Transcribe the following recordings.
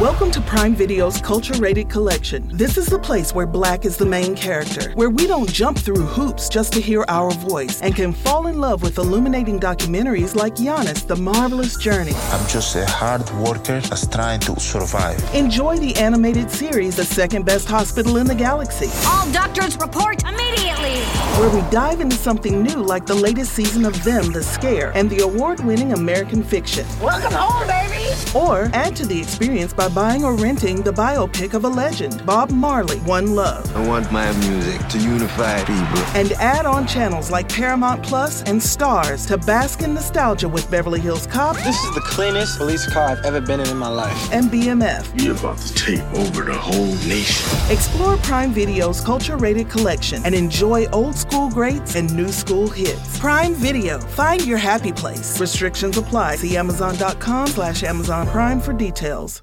Welcome to Prime Video's Culture Rated Collection. This is the place where black is the main character, where we don't jump through hoops just to hear our voice, and can fall in love with illuminating documentaries like Giannis, The Marvelous Journey. I'm just a hard worker that's trying to survive. Enjoy the animated series, The Second Best Hospital in the Galaxy. All doctors report immediately! Where we dive into something new like the latest season of Them, The Scare, and the award winning American Fiction. Welcome home, baby! Or add to the experience by buying or renting the biopic of a legend, Bob Marley, One Love. I want my music to unify people. And add on channels like Paramount Plus and Starz to bask in nostalgia with Beverly Hills Cop. This is the cleanest police car I've ever been in in my life. And BMF. We about to take over the whole nation. Explore Prime Video's culture rated collection and enjoy old school greats and new school hits. Prime Video. Find your happy place. Restrictions apply. See Amazon.com slash Amazon Prime for details.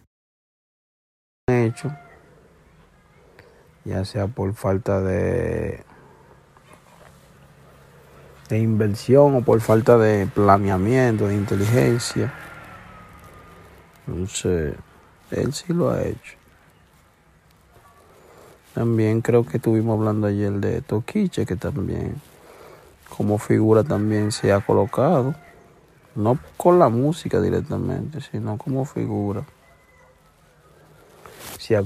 Hecho, ya sea por falta de, de inversión o por falta de planeamiento, de inteligencia. Entonces, él sí lo ha hecho. También creo que estuvimos hablando ayer de Toquiche, que también como figura también se ha colocado, no con la música directamente, sino como figura. все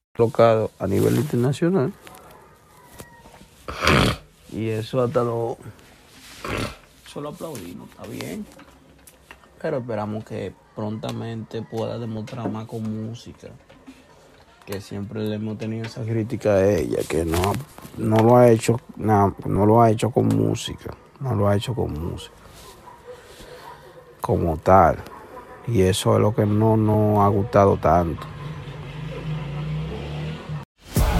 A nivel internacional. Y eso hasta lo, eso lo aplaudimos, está bien. Pero esperamos que prontamente pueda demostrar más con música. Que siempre le hemos tenido esa crítica a ella, que no, no lo ha hecho, no lo ha hecho con música. No lo ha hecho con música. Como tal. Y eso es lo que no nos ha gustado tanto.